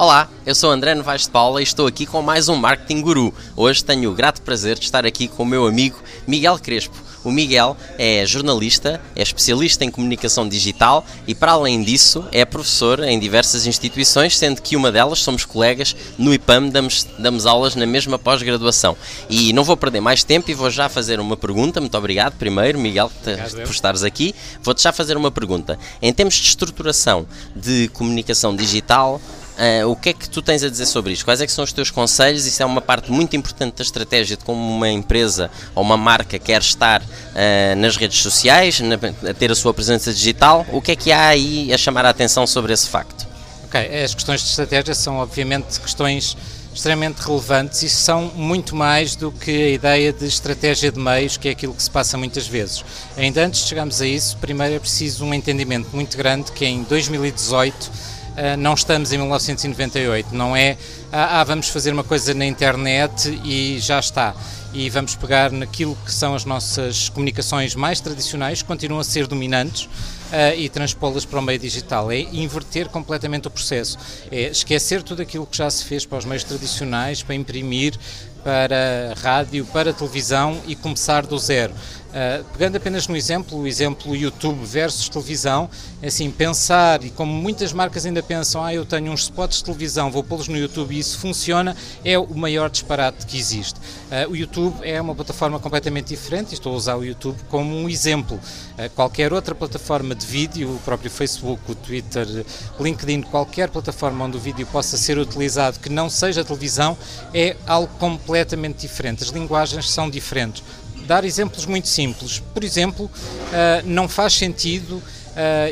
Olá, eu sou André Novaes de Paula e estou aqui com mais um Marketing Guru. Hoje tenho o grato prazer de estar aqui com o meu amigo Miguel Crespo. O Miguel é jornalista, é especialista em comunicação digital e, para além disso, é professor em diversas instituições, sendo que uma delas somos colegas no IPAM, damos, damos aulas na mesma pós-graduação. E não vou perder mais tempo e vou já fazer uma pergunta. Muito obrigado, primeiro, Miguel, por estares aqui. Vou-te já fazer uma pergunta. Em termos de estruturação de comunicação digital, Uh, o que é que tu tens a dizer sobre isto? Quais é que são os teus conselhos? Isso é uma parte muito importante da estratégia de como uma empresa ou uma marca quer estar uh, nas redes sociais, na, a ter a sua presença digital. O que é que há aí a chamar a atenção sobre esse facto? Ok, as questões de estratégia são obviamente questões extremamente relevantes e são muito mais do que a ideia de estratégia de meios, que é aquilo que se passa muitas vezes. Ainda antes de chegarmos a isso, primeiro é preciso um entendimento muito grande que em 2018 eh, não estamos em 1998, não é ah, ah, vamos fazer uma coisa na internet e já está. E vamos pegar naquilo que são as nossas comunicações mais tradicionais, que continuam a ser dominantes, uh, e transpô-las para o meio digital. É inverter completamente o processo. É esquecer tudo aquilo que já se fez para os meios tradicionais, para imprimir, para rádio, para televisão e começar do zero. Uh, pegando apenas no exemplo, o exemplo YouTube versus televisão, é assim, pensar, e como muitas marcas ainda pensam, ah, eu tenho uns spots de televisão, vou pô-los no YouTube e isso funciona, é o maior disparate que existe. Uh, o YouTube é uma plataforma completamente diferente, estou a usar o YouTube como um exemplo. Uh, qualquer outra plataforma de vídeo, o próprio Facebook, o Twitter, LinkedIn, qualquer plataforma onde o vídeo possa ser utilizado que não seja televisão, é algo completamente diferente. As linguagens são diferentes dar exemplos muito simples. Por exemplo, uh, não faz sentido uh,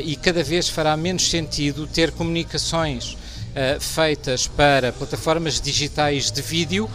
e cada vez fará menos sentido ter comunicações uh, feitas para plataformas digitais de vídeo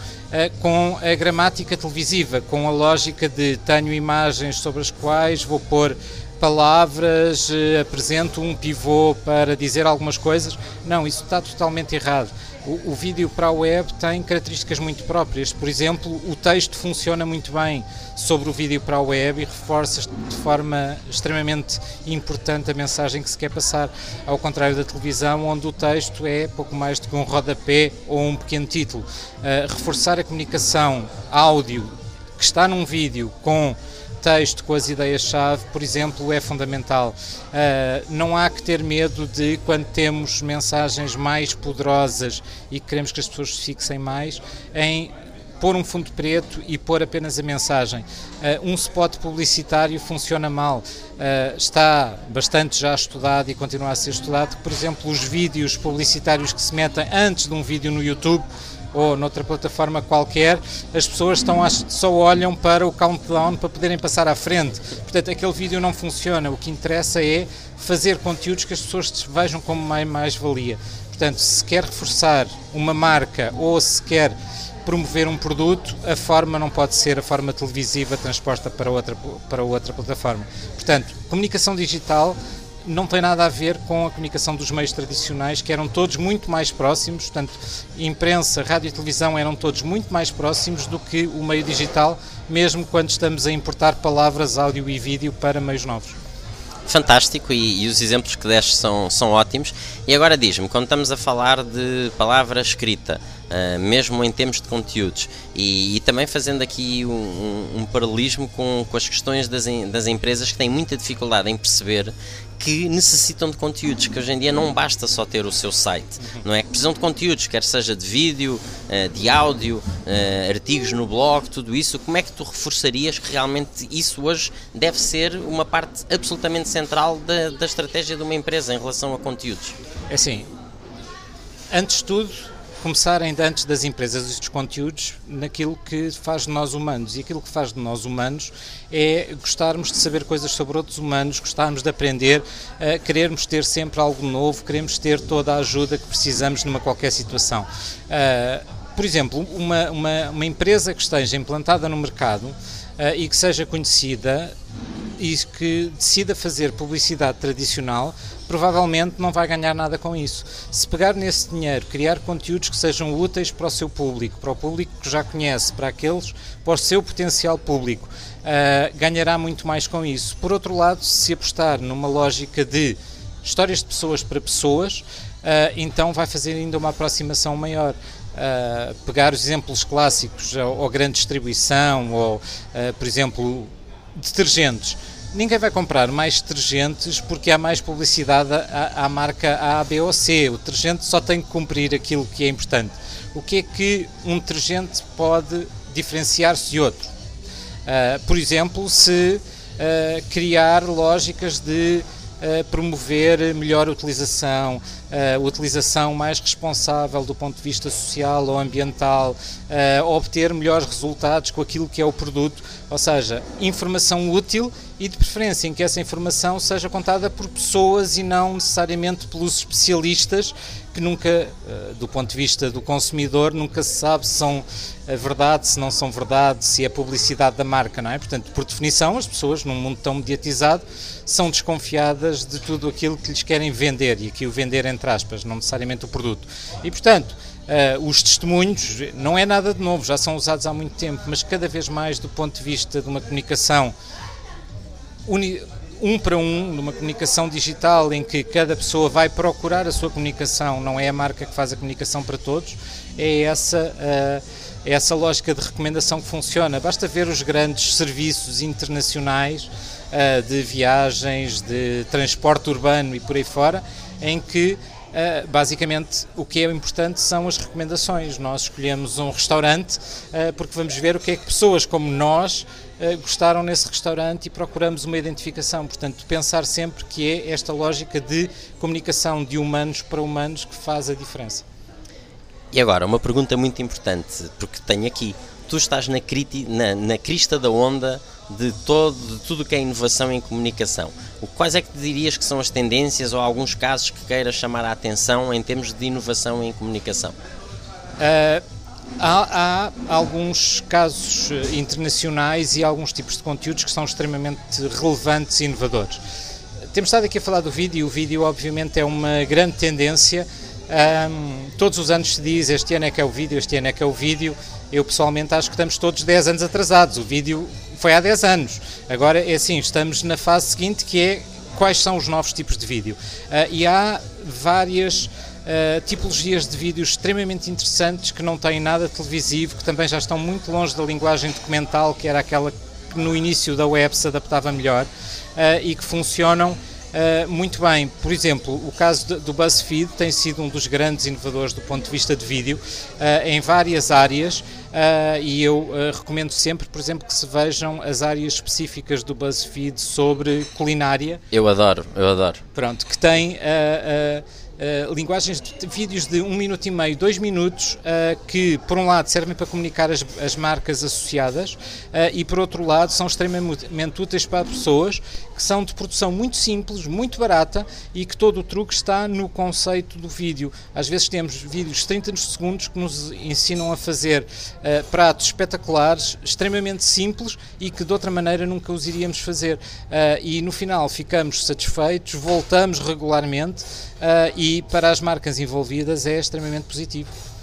com a gramática televisiva, com a lógica de tenho imagens sobre as quais vou pôr palavras, apresento um pivô para dizer algumas coisas. Não, isso está totalmente errado o, o, vídeo para a web tem características muito próprias. Por exemplo, o texto funciona muito bem sobre o vídeo para a web e reforça de forma extremamente importante a mensagem que se quer passar, ao contrário da televisão, onde o texto é pouco mais do que um rodapé ou um pequeno título. Uh, reforçar a comunicação áudio que está num vídeo com texto com as ideias-chave, por exemplo, é fundamental. Uh, não há que ter medo de, quando temos mensagens mais poderosas e queremos que as pessoas se fixem mais, em pôr um fundo preto e pôr apenas a mensagem. Uh, um spot publicitário funciona mal. Uh, está bastante já estudado e continua a ser estudado. Por exemplo, os vídeos publicitários que se metem antes de um vídeo no YouTube ou noutra plataforma qualquer, as pessoas estão a, só olham para o countdown para poderem passar à frente. Portanto, aquele vídeo não funciona. O que interessa é fazer conteúdos que as pessoas vejam como mais-valia. Portanto, se quer reforçar uma marca ou se quer promover um produto, a forma não pode ser a forma televisiva transposta para outra, para outra plataforma. Portanto, comunicação digital não tem nada a ver com a comunicação dos meios tradicionais, que eram todos muito mais próximos, portanto, imprensa, rádio e televisão eram todos muito mais próximos do que o meio digital, mesmo quando estamos a importar palavras, áudio e vídeo para meios novos. Fantástico, e, e os exemplos que deste são, são ótimos. E agora diz-me, quando estamos a falar de palavra escrita, uh, mesmo em termos de conteúdos, e, e também fazendo aqui um, um, paralelismo com, com as questões das, das empresas que têm muita dificuldade em perceber que necessitam de conteúdos, que hoje em dia não basta só ter o seu site, não é? Precisam de conteúdos, quer seja de vídeo, eh, de áudio, eh, artigos no blog, tudo isso. Como é que tu reforçarias que realmente isso hoje deve ser uma parte absolutamente central da, da estratégia de uma empresa em relação a conteúdos? É assim, antes de tudo, começar ainda antes das empresas e dos conteúdos naquilo que faz de nós humanos. E aquilo que faz de nós humanos é gostarmos de saber coisas sobre outros humanos, gostarmos de aprender, uh, querermos ter sempre algo novo, queremos ter toda a ajuda que precisamos numa qualquer situação. Uh, por exemplo, uma, uma, uma, empresa que esteja implantada no mercado uh, e que seja conhecida e que decida fazer publicidade tradicional, provavelmente não vai ganhar nada com isso. Se pegar nesse dinheiro, criar conteúdos que sejam úteis para o seu público, para o público que já conhece, para aqueles, para o seu potencial público, uh, ganhará muito mais com isso. Por outro lado, se apostar numa lógica de histórias de pessoas para pessoas, então vai fazer ainda uma aproximação maior. Uh, pegar os exemplos clássicos, ou, ou grande distribuição, ou, uh, por exemplo, detergentes. Ninguém vai comprar mais detergentes porque há mais publicidade à, à, marca A, B ou C. O detergente só tem que cumprir aquilo que é importante. O que é que um detergente pode diferenciar-se de outro? Uh, por exemplo, se criar lógicas de promover melhor utilização, uh, utilização mais responsável do ponto de vista social ou ambiental, uh, obter melhores resultados com aquilo que é o produto, ou seja, informação útil e de preferência em que essa informação seja contada por pessoas e não necessariamente pelos especialistas que nunca, eh, do ponto de vista do consumidor, nunca se sabe se são verdade, se não são verdade, se é publicidade da marca, não é? Portanto, por definição, as pessoas num mundo tão mediatizado são desconfiadas de tudo aquilo que lhes querem vender e aqui o vender entre aspas, não necessariamente o produto. E portanto, Uh, os testemunhos não é nada de novo, já são usados há muito tempo, mas cada vez mais do ponto de vista de uma comunicação uni, um para um, numa comunicação digital em que cada pessoa vai procurar a sua comunicação, não é a marca que faz a comunicação para todos, é essa, uh, é essa lógica de recomendação que funciona. Basta ver os grandes serviços internacionais uh, de viagens, de transporte urbano e por aí fora, em que Uh, basicamente, o que é importante são as recomendações. Nós escolhemos um restaurante uh, porque vamos ver o que é que pessoas como nós uh, gostaram nesse restaurante e procuramos uma identificação. Portanto, pensar sempre que é esta lógica de comunicação de humanos para humanos que faz a diferença. E agora, uma pergunta muito importante, porque tenho aqui. Tu estás na, criti, na, na crista da onda de, todo, de tudo que é inovação em comunicação. O, quais é que dirias que são as tendências ou alguns casos que queiras chamar a atenção em termos de inovação em comunicação? Uh, há, há, alguns casos eh, internacionais e alguns tipos de conteúdos que são extremamente relevantes e inovadores. Temos estado aqui a falar do vídeo e o vídeo, obviamente, é uma grande tendência. Um, todos os anos se diz este ano é que é o vídeo, este ano é que é o vídeo. Eu pessoalmente acho que estamos todos 10 anos atrasados. O vídeo foi há 10 anos. Agora é assim, estamos na fase seguinte que é quais são os novos tipos de vídeo. Uh, e há várias uh, tipologias de vídeos extremamente interessantes que não têm nada televisivo, que também já estão muito longe da linguagem documental, que era aquela que no início da web se adaptava melhor, uh, e que funcionam Uh, muito bem, por exemplo, o caso do BuzzFeed tem sido um dos grandes inovadores do ponto de vista de vídeo uh, em várias áreas uh, e eu recomendo sempre, por exemplo, que se vejam as áreas específicas do BuzzFeed sobre culinária. Eu adoro, eu adoro. Pronto, que tem Uh, linguagens de vídeos de um minuto e meio, dois minutos, uh, que por um lado servem para comunicar as, as marcas associadas uh, e por outro lado são extremamente úteis para pessoas que são de produção muito simples, muito barata e que todo o truque está no conceito do vídeo. Às vezes temos vídeos de 30 segundos que nos ensinam a fazer pratos espetaculares, extremamente simples e que de outra maneira nunca os iríamos fazer. e no final ficamos satisfeitos, voltamos regularmente e e para as marcas envolvidas é extremamente positivo.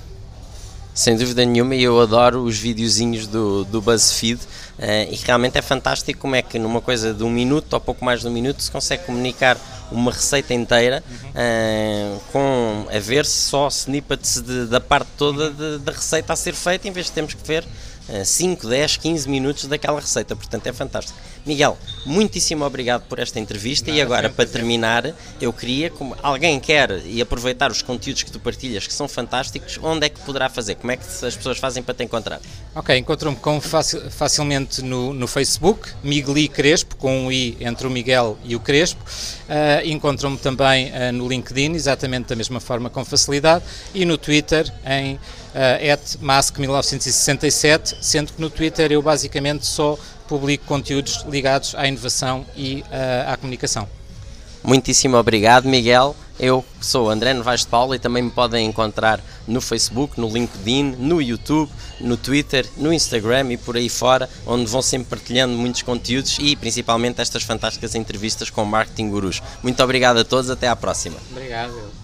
Sem dúvida nenhuma, e eu adoro os videozinhos do, do BuzzFeed uh, e realmente é fantástico como é que numa coisa de um minuto ou pouco mais de um minuto se consegue comunicar uma receita inteira uh, com a ver só snippets de, da parte toda da receita a ser feita em vez de termos que ver 5, 10, 15 minutos daquela receita, portanto é fantástico. Miguel, muitíssimo obrigado por esta entrevista Nada, e agora para terminar, eu queria, como alguém quer e aproveitar os conteúdos que tu partilhas que são fantásticos, onde é que poderá fazer? Como é que as pessoas fazem para te encontrar? Ok, encontram-me facil, facilmente no, no Facebook, Migueli Crespo, com um I entre o Miguel e o Crespo. Uh, encontram-me também uh, no LinkedIn, exatamente da mesma forma com facilidade, e no Twitter em uh, mask1967, sendo que no Twitter eu basicamente só publico conteúdos ligados à inovação e uh, à comunicação. Muitíssimo obrigado, Miguel. Eu sou André Novaes de Paulo e também me podem encontrar no Facebook, no LinkedIn, no YouTube, no Twitter, no Instagram e por aí fora, onde vão sempre partilhando muitos conteúdos e principalmente estas fantásticas entrevistas com marketing gurus. Muito obrigado a todos, até à próxima. Obrigado.